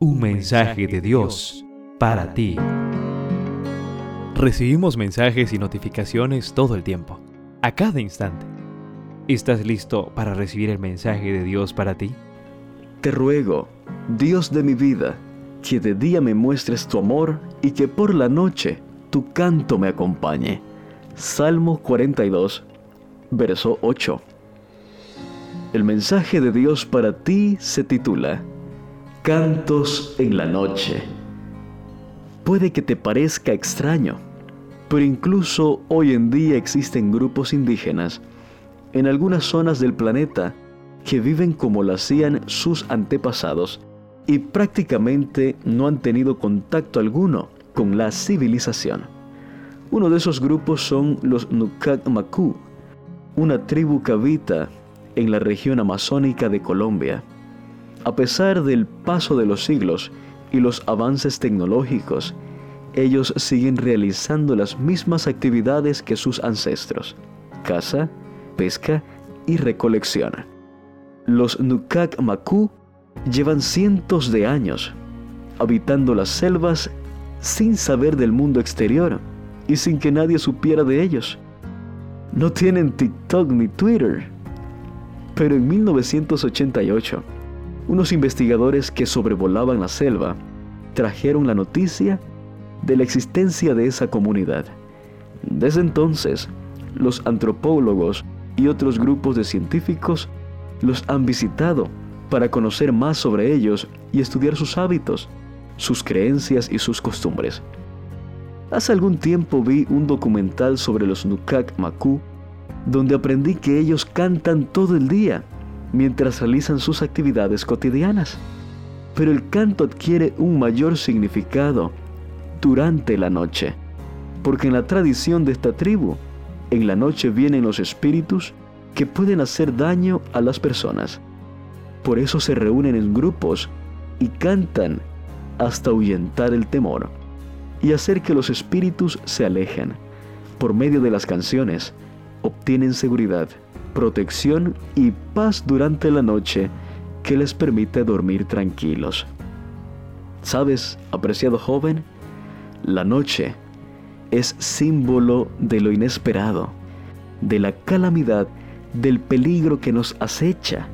Un mensaje de Dios para ti. Recibimos mensajes y notificaciones todo el tiempo, a cada instante. ¿Estás listo para recibir el mensaje de Dios para ti? Te ruego, Dios de mi vida, que de día me muestres tu amor y que por la noche tu canto me acompañe. Salmo 42, verso 8. El mensaje de Dios para ti se titula Cantos en la noche. Puede que te parezca extraño, pero incluso hoy en día existen grupos indígenas en algunas zonas del planeta que viven como lo hacían sus antepasados y prácticamente no han tenido contacto alguno con la civilización. Uno de esos grupos son los Nukak una tribu que habita en la región amazónica de Colombia. A pesar del paso de los siglos y los avances tecnológicos, ellos siguen realizando las mismas actividades que sus ancestros, caza, pesca y recolección. Los Nukak Maku llevan cientos de años habitando las selvas sin saber del mundo exterior y sin que nadie supiera de ellos. No tienen TikTok ni Twitter. Pero en 1988, unos investigadores que sobrevolaban la selva trajeron la noticia de la existencia de esa comunidad. Desde entonces, los antropólogos y otros grupos de científicos los han visitado para conocer más sobre ellos y estudiar sus hábitos, sus creencias y sus costumbres. Hace algún tiempo vi un documental sobre los Nukak Maku, donde aprendí que ellos cantan todo el día mientras realizan sus actividades cotidianas. Pero el canto adquiere un mayor significado durante la noche, porque en la tradición de esta tribu, en la noche vienen los espíritus que pueden hacer daño a las personas. Por eso se reúnen en grupos y cantan hasta ahuyentar el temor y hacer que los espíritus se alejen. Por medio de las canciones, obtienen seguridad protección y paz durante la noche que les permite dormir tranquilos. ¿Sabes, apreciado joven? La noche es símbolo de lo inesperado, de la calamidad, del peligro que nos acecha.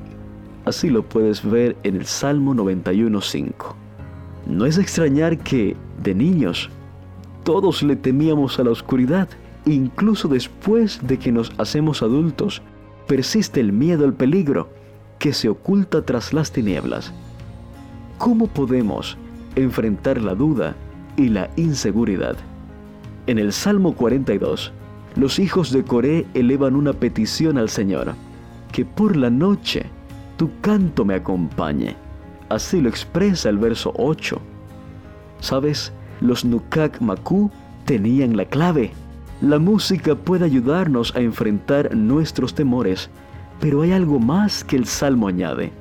Así lo puedes ver en el Salmo 91.5. No es extrañar que, de niños, todos le temíamos a la oscuridad, incluso después de que nos hacemos adultos persiste el miedo al peligro que se oculta tras las tinieblas. ¿Cómo podemos enfrentar la duda y la inseguridad? En el Salmo 42, los hijos de Coré elevan una petición al Señor, que por la noche tu canto me acompañe. Así lo expresa el verso 8. ¿Sabes? Los Nukak Maku tenían la clave la música puede ayudarnos a enfrentar nuestros temores, pero hay algo más que el Salmo añade.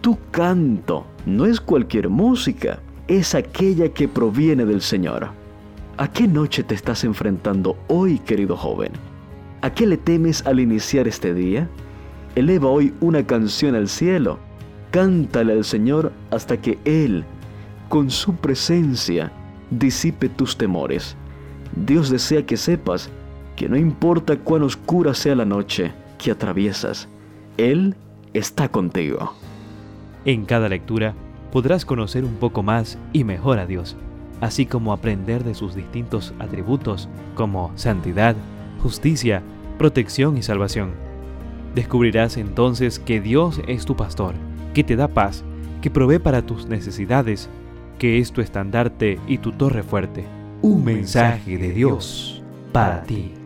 Tu canto no es cualquier música, es aquella que proviene del Señor. ¿A qué noche te estás enfrentando hoy, querido joven? ¿A qué le temes al iniciar este día? Eleva hoy una canción al cielo. Cántale al Señor hasta que Él, con su presencia, disipe tus temores. Dios desea que sepas que no importa cuán oscura sea la noche que atraviesas, Él está contigo. En cada lectura podrás conocer un poco más y mejor a Dios, así como aprender de sus distintos atributos como santidad, justicia, protección y salvación. Descubrirás entonces que Dios es tu pastor, que te da paz, que provee para tus necesidades, que es tu estandarte y tu torre fuerte un mensaje de Dios para ti.